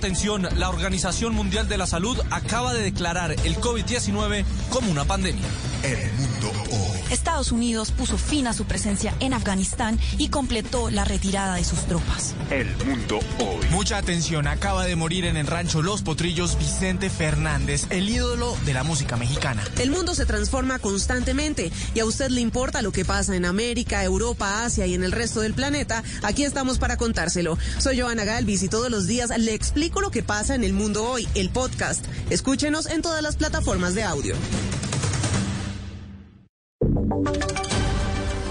atención, la Organización Mundial de la Salud acaba de declarar el COVID-19 como una pandemia. Estados Unidos puso fin a su presencia en Afganistán y completó la retirada de sus tropas. El mundo hoy. Mucha atención, acaba de morir en el rancho Los Potrillos Vicente Fernández, el ídolo de la música mexicana. El mundo se transforma constantemente y a usted le importa lo que pasa en América, Europa, Asia y en el resto del planeta. Aquí estamos para contárselo. Soy Joana Galvis y todos los días le explico lo que pasa en el mundo hoy, el podcast. Escúchenos en todas las plataformas de audio.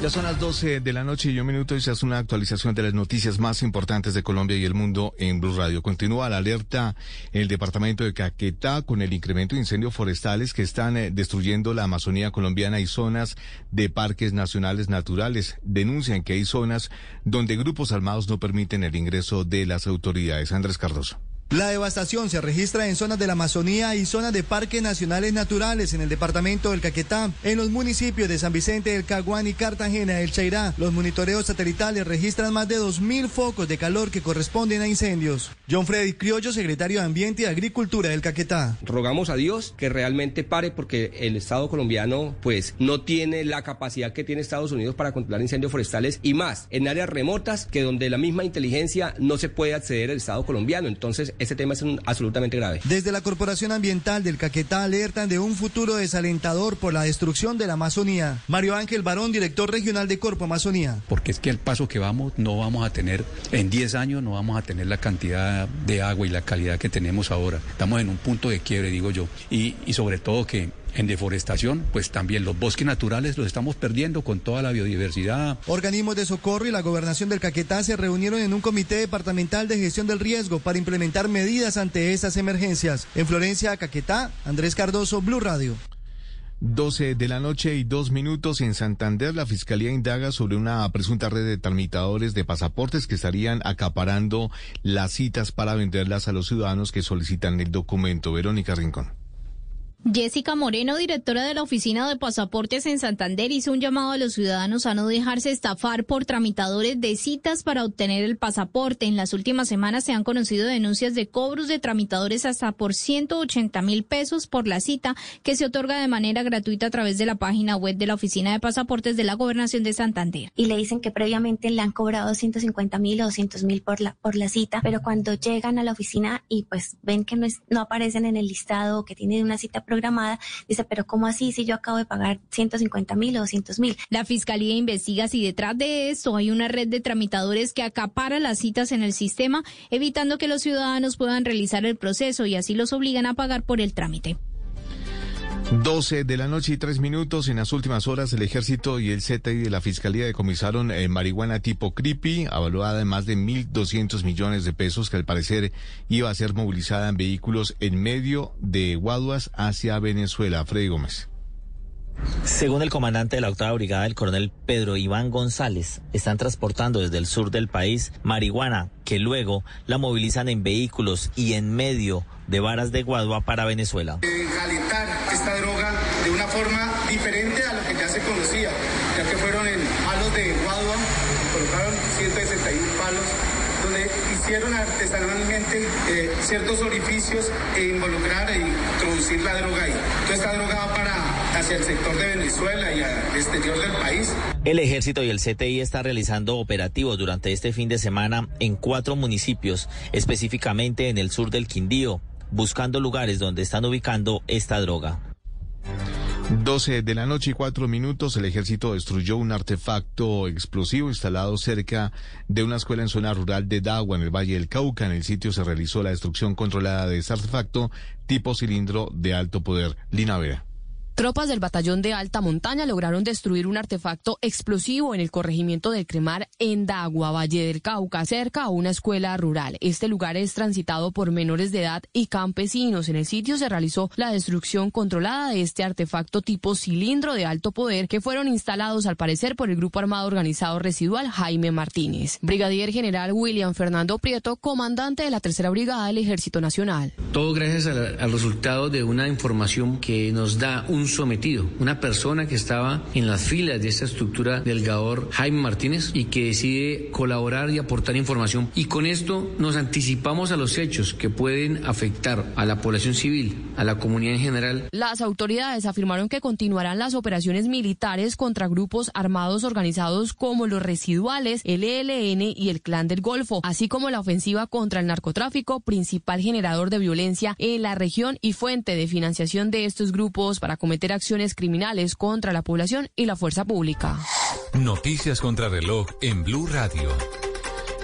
Ya son las 12 de la noche y un minuto y se hace una actualización de las noticias más importantes de Colombia y el mundo en Blue Radio. Continúa la alerta en el departamento de Caquetá con el incremento de incendios forestales que están eh, destruyendo la Amazonía colombiana y zonas de parques nacionales naturales. Denuncian que hay zonas donde grupos armados no permiten el ingreso de las autoridades. Andrés Cardoso. La devastación se registra en zonas de la Amazonía y zonas de parques nacionales naturales en el departamento del Caquetá, en los municipios de San Vicente del Caguán y Cartagena del Chairá. Los monitoreos satelitales registran más de 2.000 focos de calor que corresponden a incendios. John Freddy Criollo, secretario de Ambiente y Agricultura del Caquetá. Rogamos a Dios que realmente pare porque el Estado colombiano pues no tiene la capacidad que tiene Estados Unidos para controlar incendios forestales y más en áreas remotas que donde la misma inteligencia no se puede acceder al Estado colombiano. Entonces este tema es un, absolutamente grave. Desde la Corporación Ambiental del Caquetá alertan de un futuro desalentador por la destrucción de la Amazonía. Mario Ángel Barón, director regional de Corpo Amazonía. Porque es que al paso que vamos no vamos a tener, en 10 años no vamos a tener la cantidad de agua y la calidad que tenemos ahora. Estamos en un punto de quiebre, digo yo. Y, y sobre todo que en deforestación, pues también los bosques naturales los estamos perdiendo con toda la biodiversidad. Organismos de socorro y la gobernación del Caquetá se reunieron en un comité departamental de gestión del riesgo para implementar medidas ante estas emergencias. En Florencia, Caquetá, Andrés Cardoso, Blue Radio. 12 de la noche y dos minutos en Santander, la Fiscalía indaga sobre una presunta red de tramitadores de pasaportes que estarían acaparando las citas para venderlas a los ciudadanos que solicitan el documento. Verónica Rincón. Jessica Moreno, directora de la Oficina de Pasaportes en Santander, hizo un llamado a los ciudadanos a no dejarse estafar por tramitadores de citas para obtener el pasaporte. En las últimas semanas se han conocido denuncias de cobros de tramitadores hasta por 180 mil pesos por la cita que se otorga de manera gratuita a través de la página web de la Oficina de Pasaportes de la Gobernación de Santander. Y le dicen que previamente le han cobrado 150 mil o 200 mil por la, por la cita, pero cuando llegan a la oficina y pues ven que no, es, no aparecen en el listado o que tienen una cita programada, dice, pero ¿cómo así si yo acabo de pagar 150 mil o 200 mil? La Fiscalía investiga si detrás de esto hay una red de tramitadores que acapara las citas en el sistema, evitando que los ciudadanos puedan realizar el proceso y así los obligan a pagar por el trámite. 12 de la noche y tres minutos. En las últimas horas, el Ejército y el CTI de la Fiscalía decomisaron eh, marihuana tipo creepy, avaluada en más de 1.200 millones de pesos, que al parecer iba a ser movilizada en vehículos en medio de Guaduas hacia Venezuela. Freddy Gómez. Según el comandante de la octava brigada, el coronel Pedro Iván González, están transportando desde el sur del país marihuana que luego la movilizan en vehículos y en medio de varas de Guadua para Venezuela. calentar esta droga de una forma diferente a lo que ya se conocía, ya que fueron en palos de Guadua, colocaron 161 palos donde hicieron artesanalmente eh, ciertos orificios e involucrar e introducir la droga ahí. Toda esta droga va para hacia el sector de Venezuela y al exterior del país. El ejército y el CTI están realizando operativos durante este fin de semana en cuatro municipios, específicamente en el sur del Quindío, buscando lugares donde están ubicando esta droga. 12 de la noche y cuatro minutos, el ejército destruyó un artefacto explosivo instalado cerca de una escuela en zona rural de Dagua, en el Valle del Cauca. En el sitio se realizó la destrucción controlada de ese artefacto tipo cilindro de alto poder. Lina Vera. Tropas del batallón de alta montaña lograron destruir un artefacto explosivo en el corregimiento del Cremar en Dagua, Valle del Cauca, cerca a una escuela rural. Este lugar es transitado por menores de edad y campesinos. En el sitio se realizó la destrucción controlada de este artefacto tipo cilindro de alto poder que fueron instalados al parecer por el grupo armado organizado residual Jaime Martínez. Brigadier General William Fernando Prieto, comandante de la Tercera Brigada del Ejército Nacional. Todo gracias al, al resultado de una información que nos da un sometido, una persona que estaba en las filas de esta estructura del Gaor Jaime Martínez y que decide colaborar y aportar información. Y con esto nos anticipamos a los hechos que pueden afectar a la población civil, a la comunidad en general. Las autoridades afirmaron que continuarán las operaciones militares contra grupos armados organizados como los residuales, el ELN y el Clan del Golfo, así como la ofensiva contra el narcotráfico, principal generador de violencia en la región y fuente de financiación de estos grupos para cometer acciones criminales contra la población y la fuerza pública. Noticias contra reloj en Blue Radio.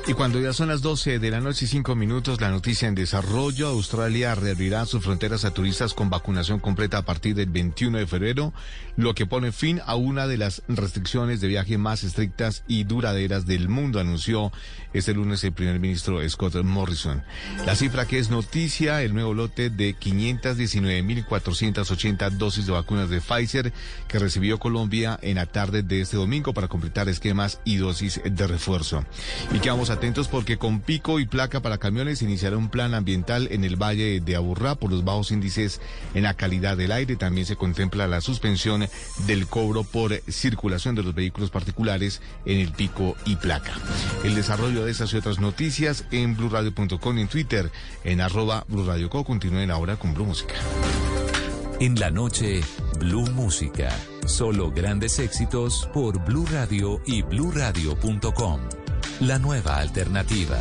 Y cuando ya son las 12 de la noche y 5 minutos, la noticia en desarrollo, Australia reabrirá sus fronteras a turistas con vacunación completa a partir del 21 de febrero, lo que pone fin a una de las restricciones de viaje más estrictas y duraderas del mundo, anunció este lunes el primer ministro Scott Morrison. La cifra que es noticia, el nuevo lote de 519.480 dosis de vacunas de Pfizer que recibió Colombia en la tarde de este domingo para completar esquemas y dosis de refuerzo. Y que vamos a atentos porque con pico y placa para camiones iniciará un plan ambiental en el Valle de Aburrá por los bajos índices en la calidad del aire. También se contempla la suspensión del cobro por circulación de los vehículos particulares en el pico y placa. El desarrollo de estas y otras noticias en blurradio.com y en Twitter en arroba blurradioco. Continúen ahora con Blue Música. En la noche, Blue Música. Solo grandes éxitos por Blue Radio y bluradio.com la nueva alternativa.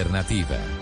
Alternativa.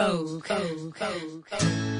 Vogue. Vogue. Vogue. Vogue.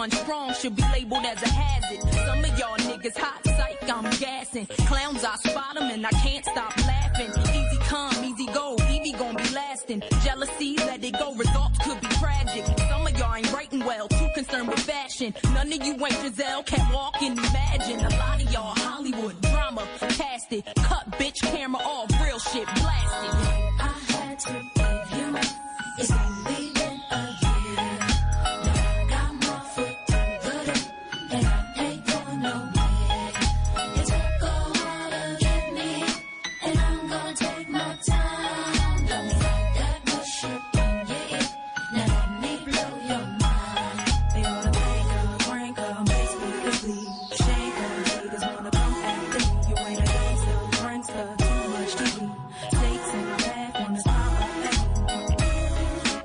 One strong should be labeled as a hazard. Some of y'all niggas hot psych, I'm gassing. Clowns, I spot 'em and I can't stop laughing. Easy come, easy go, Evie gon' be lasting. Jealousy, let it go, results could be tragic. Some of y'all ain't writing well, too concerned with fashion. None of you ain't Giselle, can't walk and imagine.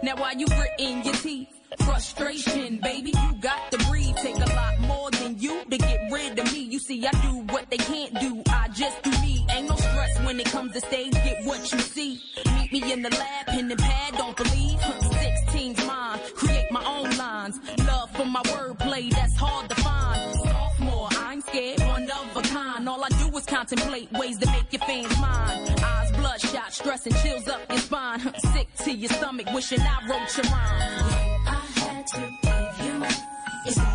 Now while you gritting your teeth, frustration, baby, you got to breathe. Take a lot more than you to get rid of me. You see, I do what they can't do. I just do me. Ain't no stress when it comes to stage. Get what you see. Meet me in the lab, pen and pad. Don't believe. 16's mine. Create my own lines. Love for my wordplay. That's hard to find. Sophomore, I ain't scared. One of a kind. All I do is contemplate ways to make your fans mine. Bloodshot, stress and chills up your spine. Sick to your stomach, wishing I wrote your rhyme. I had to give you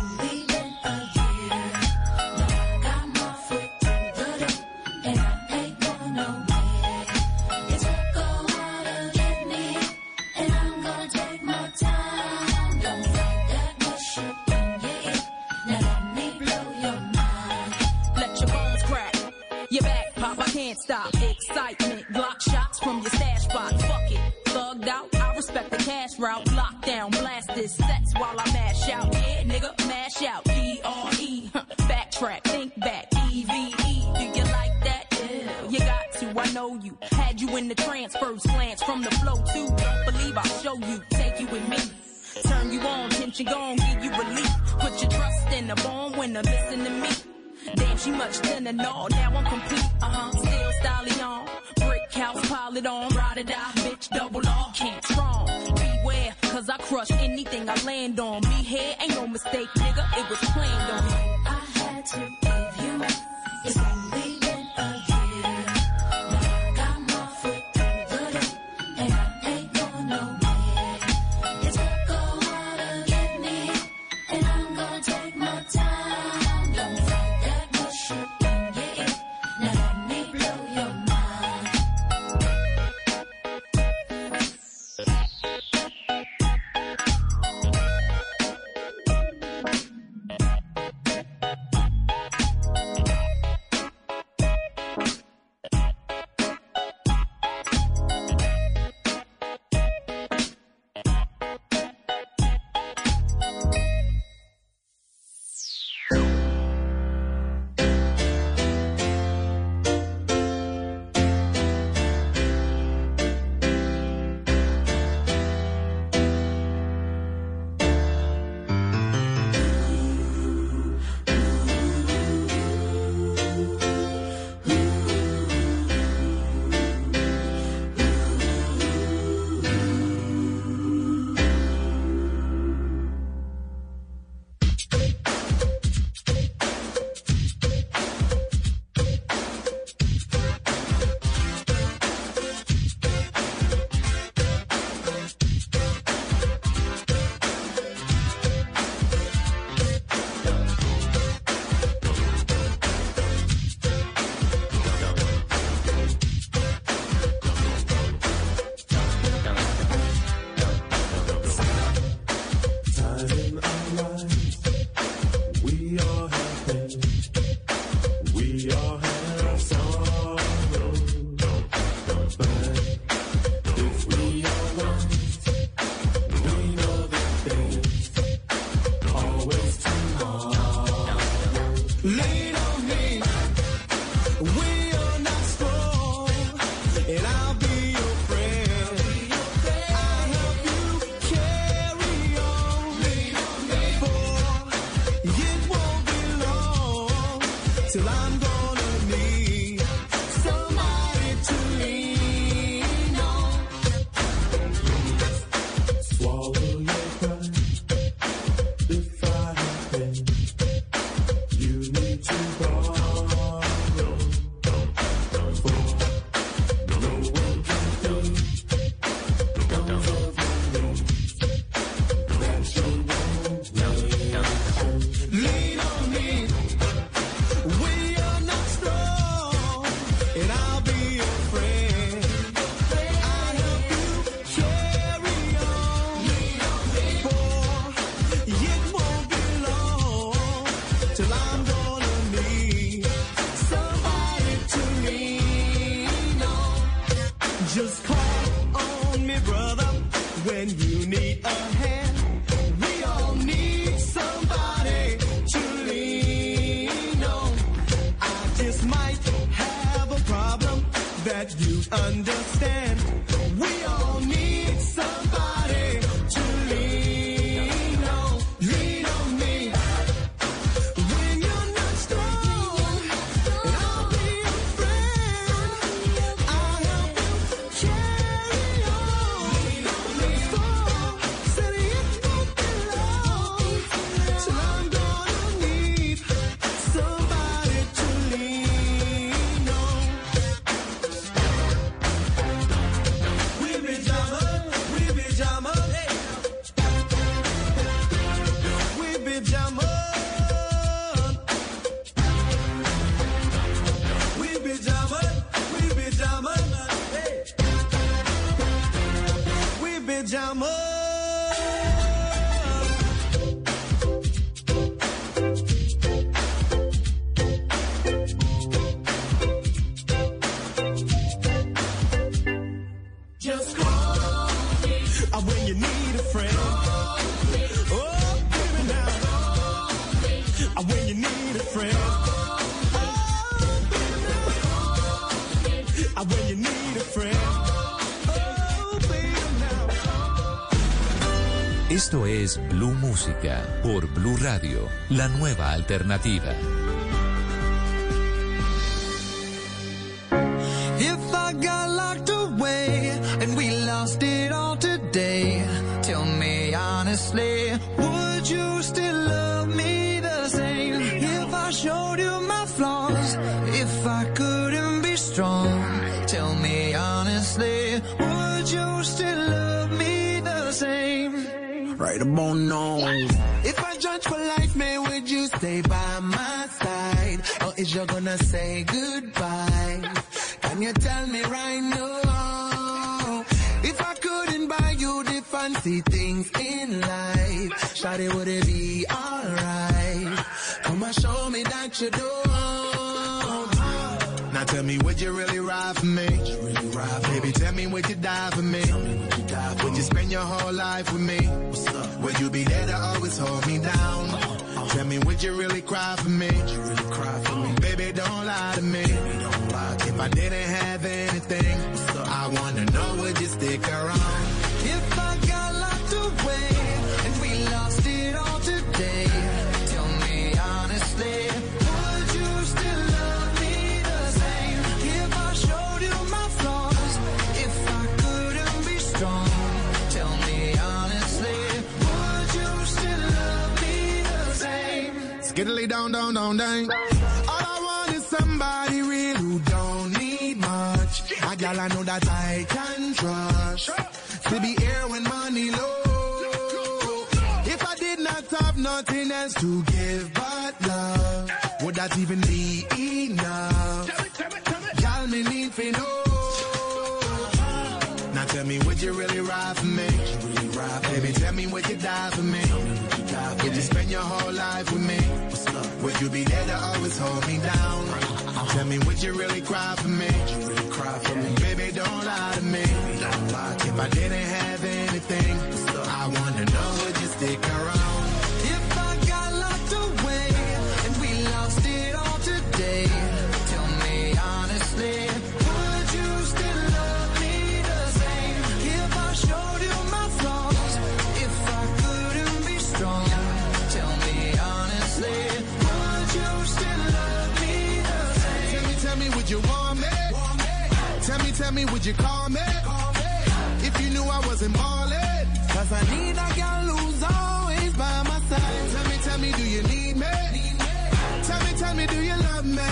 from your stash spot. Fuck it, thugged out. I respect the cash route. Lockdown, blast this sets while I mash out. Yeah, nigga, mash out. D R E. huh, Backtrack, think back. E V E. Do you like that? Yeah, you got to. I know you. Had you in the trance, first glance from the flow too. Believe I'll show you. Take you with me. Turn you on, tension gone, give you relief. Put your trust in the when they listen to me. Damn, she much thinner, no, now I'm complete, uh-huh, still styling on. House, pile it on, ride or die, bitch, double R, can't strong. Beware, cause I crush anything I land on. Me here ain't no mistake, nigga, it was planned on. I had to give you It's Blue Música por Blue Radio, la nueva alternativa. Same? Right about now. If I judge for life, man, would you stay by my side? Or is you gonna say goodbye? Can you tell me right now? If I couldn't buy you the fancy things in life, Shawty, would it be alright? Come and show me that you don't. Now tell me, would you really ride for me? Baby, tell me, would you die for me? You spend your whole life with me? Would you be there to always hold me down? Tell me, would you really cry for me? Baby, don't lie to me. If I didn't have anything, Skiddly down, down, down, down. All I want is somebody real who don't need much. A gal I know that I can trust. To be here when money low. If I did not have nothing else to give but love, would that even be enough? Gal me need for know. Now tell me, would you really ride for me? Baby, tell me, would you die for me? Would you spend your whole life with me? Would you be there to always hold me down? Tell me, would you really cry for me? Baby, don't lie to me. If I didn't have anything, I wanna know, would you stick tell me, would you call me? Call me. If you knew I wasn't ballin'. Cause I need I got lose always by my side. Tell me, tell me, do you need me? Need me. Tell me, tell me, do you love me?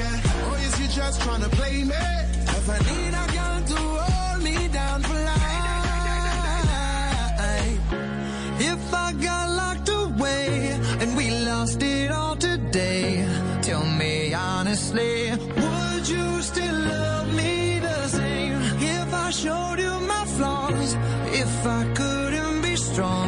Yeah. Or is you just trying to play me? Cause I need I got to hold me down for life. If I got locked away and we lost it all today. strong.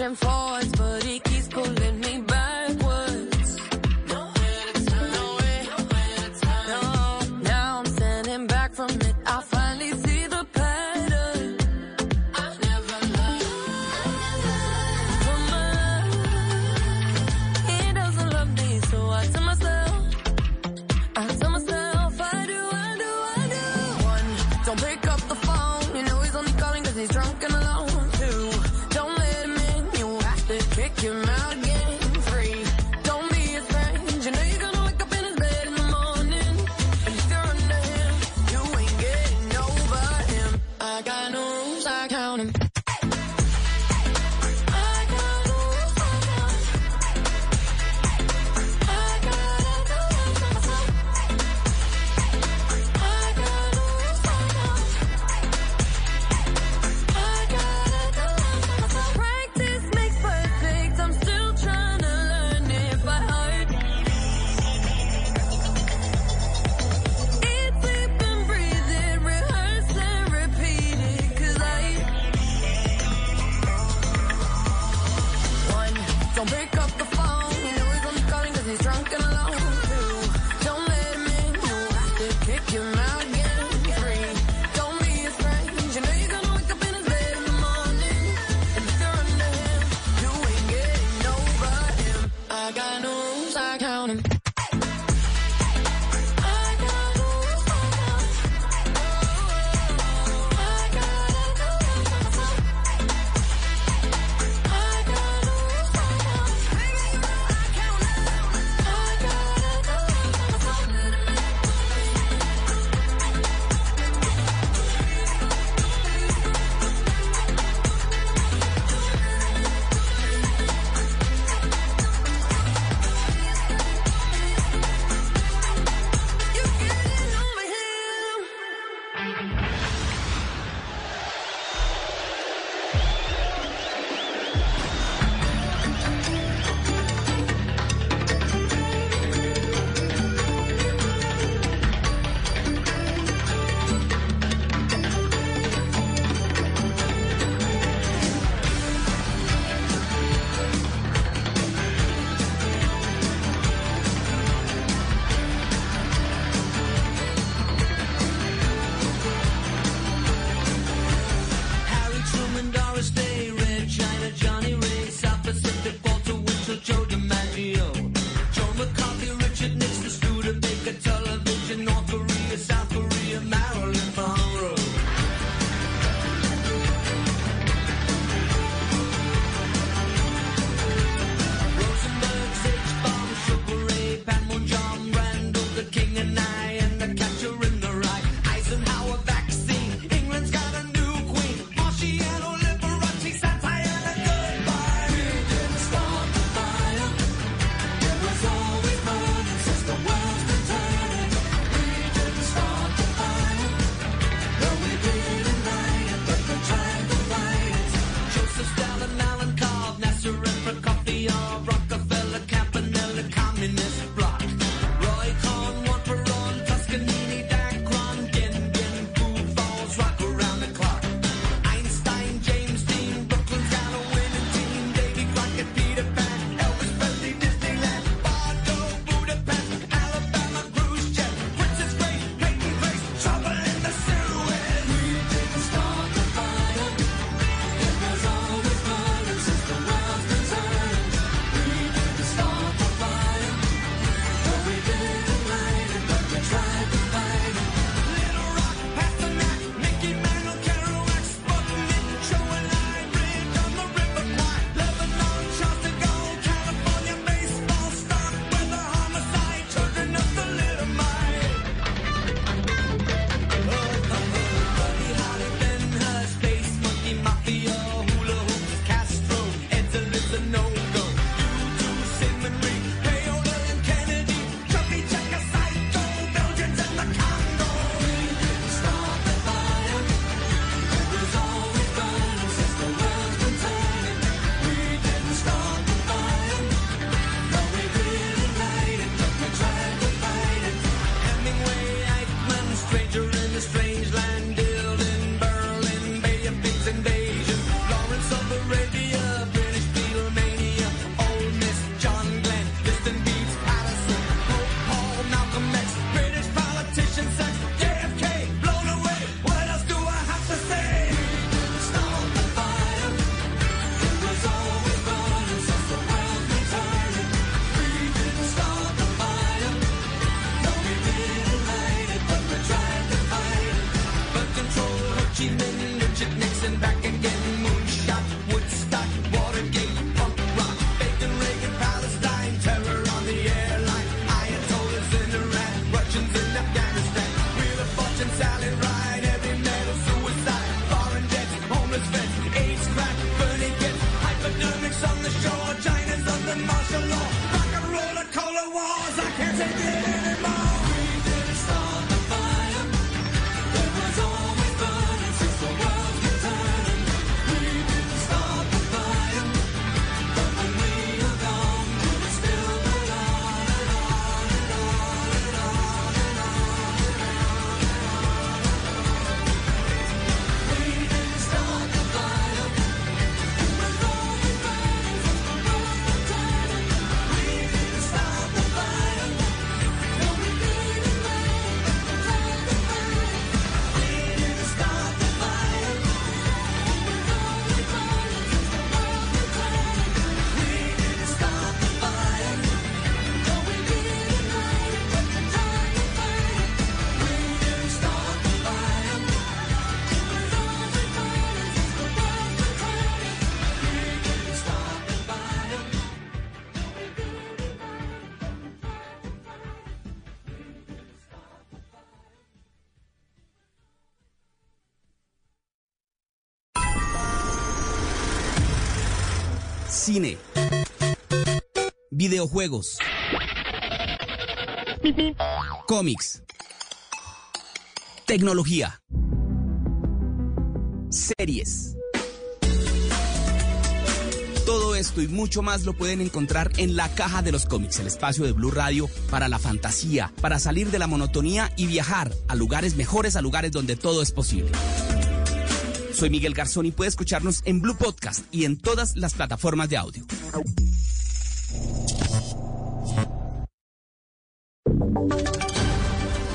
pushing forwards. Cine. Videojuegos. Cómics. Tecnología. Series. Todo esto y mucho más lo pueden encontrar en la caja de los cómics, el espacio de Blue Radio para la fantasía, para salir de la monotonía y viajar a lugares mejores, a lugares donde todo es posible. Soy Miguel Garzón y puede escucharnos en Blue Podcast y en todas las plataformas de audio.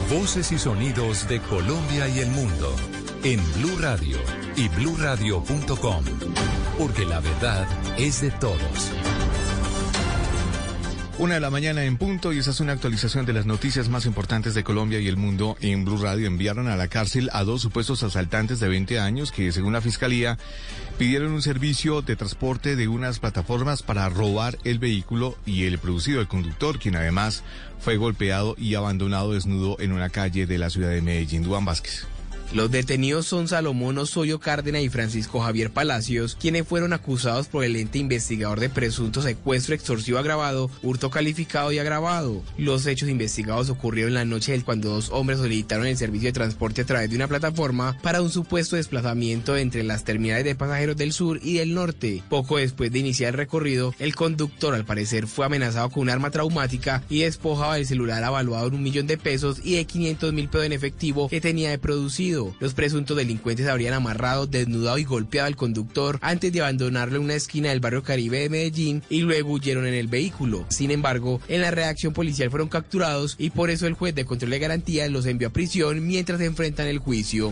Voces y sonidos de Colombia y el mundo en Blue Radio y bluradio.com, porque la verdad es de todos. Una de la mañana en punto y esa es una actualización de las noticias más importantes de Colombia y el mundo. En Blue Radio enviaron a la cárcel a dos supuestos asaltantes de 20 años que, según la fiscalía, pidieron un servicio de transporte de unas plataformas para robar el vehículo y el producido del conductor, quien además fue golpeado y abandonado desnudo en una calle de la ciudad de Medellín. Duan Vázquez. Los detenidos son Salomón Osoyo Cárdenas y Francisco Javier Palacios, quienes fueron acusados por el ente investigador de presunto secuestro extorsivo agravado, hurto calificado y agravado. Los hechos investigados ocurrieron la noche del cuando dos hombres solicitaron el servicio de transporte a través de una plataforma para un supuesto desplazamiento entre las terminales de pasajeros del sur y del norte. Poco después de iniciar el recorrido, el conductor al parecer fue amenazado con un arma traumática y despojado del celular avaluado en un millón de pesos y de 500 mil pesos en efectivo que tenía de producido. Los presuntos delincuentes habrían amarrado, desnudado y golpeado al conductor antes de abandonarlo en una esquina del barrio Caribe de Medellín y luego huyeron en el vehículo. Sin embargo, en la reacción policial fueron capturados y por eso el juez de control de garantías los envió a prisión mientras se enfrentan el juicio.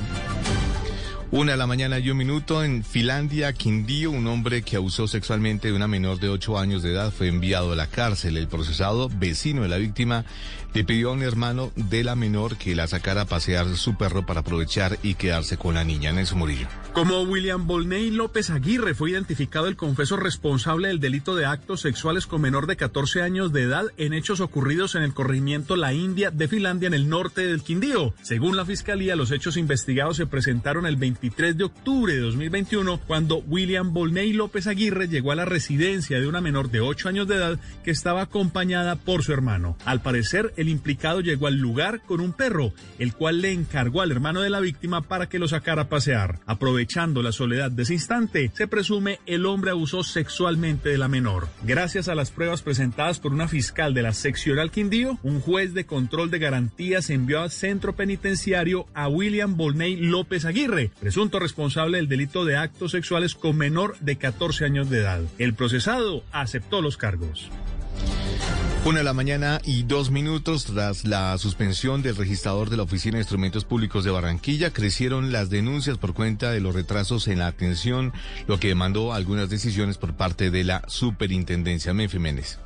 Una de la mañana y un minuto en Finlandia, Quindío, un hombre que abusó sexualmente de una menor de 8 años de edad fue enviado a la cárcel. El procesado, vecino de la víctima, le pidió a un hermano de la menor que la sacara a pasear su perro para aprovechar y quedarse con la niña. Nelson Murillo. Como William Bolney López Aguirre fue identificado el confeso responsable del delito de actos sexuales con menor de 14 años de edad en hechos ocurridos en el corregimiento La India de Finlandia en el norte del Quindío. Según la fiscalía, los hechos investigados se presentaron el 23 de octubre de 2021 cuando William Bolney López Aguirre llegó a la residencia de una menor de 8 años de edad que estaba acompañada por su hermano. Al parecer, el implicado llegó al lugar con un perro, el cual le encargó al hermano de la víctima para que lo sacara a pasear. Aprovechando la soledad de ese instante, se presume el hombre abusó sexualmente de la menor. Gracias a las pruebas presentadas por una fiscal de la seccional Quindío, un juez de control de garantías envió al centro penitenciario a William Bolney López Aguirre, presunto responsable del delito de actos sexuales con menor de 14 años de edad. El procesado aceptó los cargos. Una de la mañana y dos minutos tras la suspensión del registrador de la Oficina de Instrumentos Públicos de Barranquilla, crecieron las denuncias por cuenta de los retrasos en la atención, lo que demandó algunas decisiones por parte de la Superintendencia. Menfi Méndez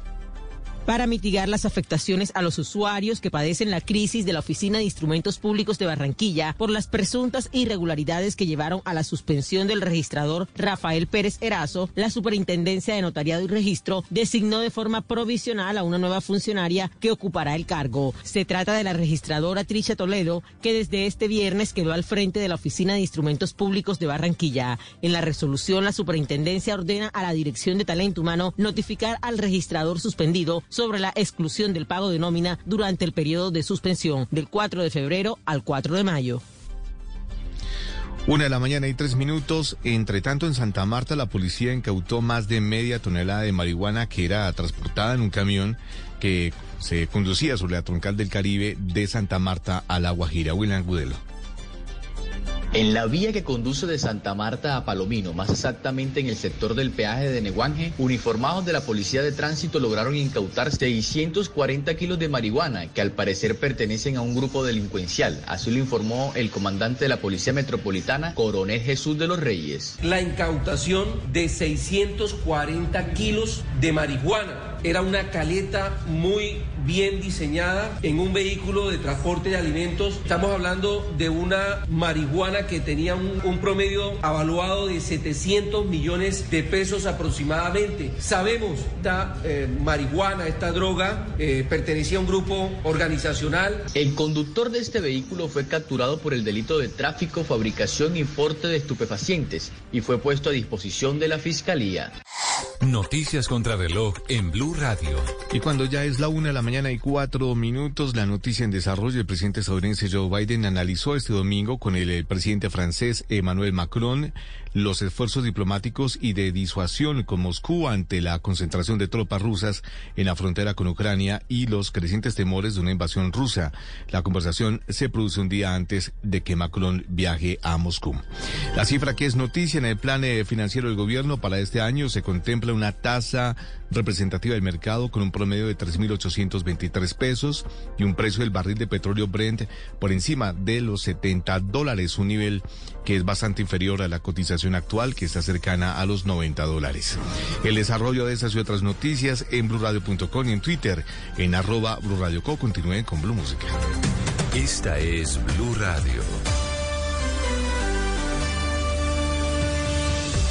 para mitigar las afectaciones a los usuarios que padecen la crisis de la Oficina de Instrumentos Públicos de Barranquilla por las presuntas irregularidades que llevaron a la suspensión del registrador Rafael Pérez Erazo, la Superintendencia de Notariado y Registro designó de forma provisional a una nueva funcionaria que ocupará el cargo. Se trata de la registradora Tricia Toledo, que desde este viernes quedó al frente de la Oficina de Instrumentos Públicos de Barranquilla. En la resolución, la Superintendencia ordena a la Dirección de Talento Humano notificar al registrador suspendido sobre la exclusión del pago de nómina durante el periodo de suspensión del 4 de febrero al 4 de mayo. Una de la mañana y tres minutos. Entre tanto, en Santa Marta, la policía incautó más de media tonelada de marihuana que era transportada en un camión que se conducía sobre la troncal del Caribe de Santa Marta a La Guajira. William Gudelo. En la vía que conduce de Santa Marta a Palomino, más exactamente en el sector del peaje de Neguanje, uniformados de la Policía de Tránsito lograron incautar 640 kilos de marihuana que al parecer pertenecen a un grupo delincuencial. Así lo informó el comandante de la Policía Metropolitana, Coronel Jesús de los Reyes. La incautación de 640 kilos de marihuana. Era una caleta muy bien diseñada en un vehículo de transporte de alimentos. Estamos hablando de una marihuana que tenía un, promedio avaluado de 700 millones de pesos aproximadamente. Sabemos esta eh, marihuana, esta droga, eh, pertenecía a un grupo organizacional. El conductor de este vehículo fue capturado por el delito de tráfico, fabricación y porte de estupefacientes y fue puesto a disposición de la Fiscalía. Noticias contra reloj en Blue Radio. Y cuando ya es la una de la mañana y cuatro minutos, la noticia en desarrollo, el presidente estadounidense Joe Biden analizó este domingo con el, el presidente francés Emmanuel Macron los esfuerzos diplomáticos y de disuasión con Moscú ante la concentración de tropas rusas en la frontera con Ucrania y los crecientes temores de una invasión rusa. La conversación se produce un día antes de que Macron viaje a Moscú. La cifra que es noticia en el plan eh, financiero del gobierno para este año se contempla una tasa representativa del mercado con un promedio de 3.823 pesos y un precio del barril de petróleo Brent por encima de los 70 dólares, un nivel que es bastante inferior a la cotización actual que está cercana a los 90 dólares. El desarrollo de estas y otras noticias en blurradio.com y en Twitter en arroba blurradioco. Continúen con Blue Música. Esta es Blue Radio.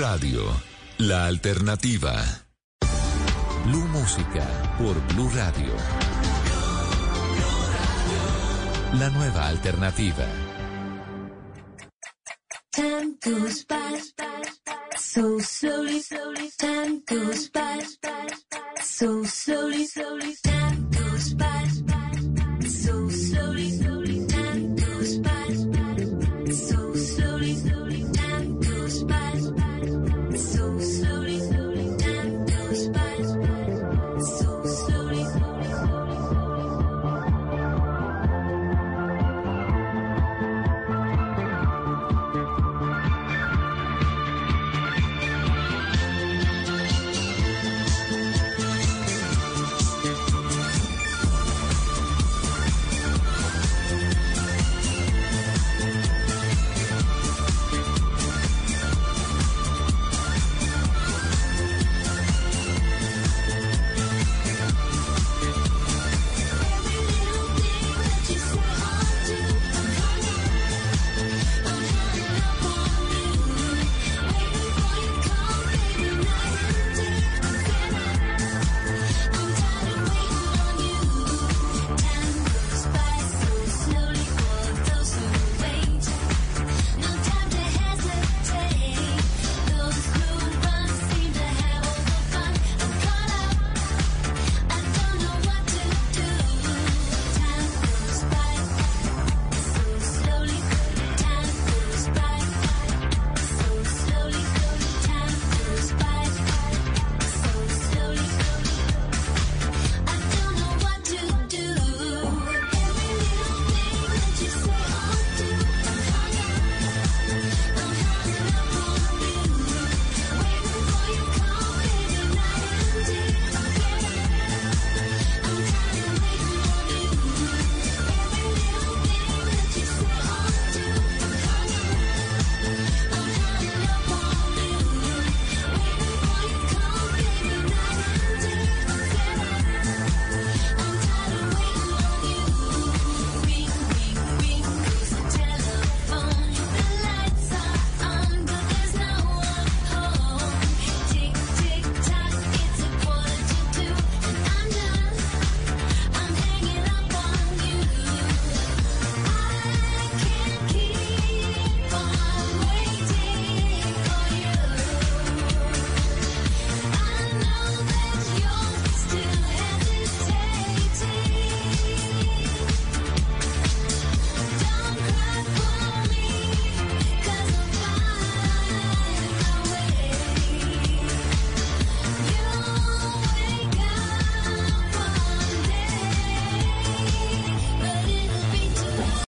Radio, la alternativa. Blue Música por Blue Radio. La nueva alternativa. Time goes so slowly, slowly. Time goes by so slowly, slowly. Time goes by.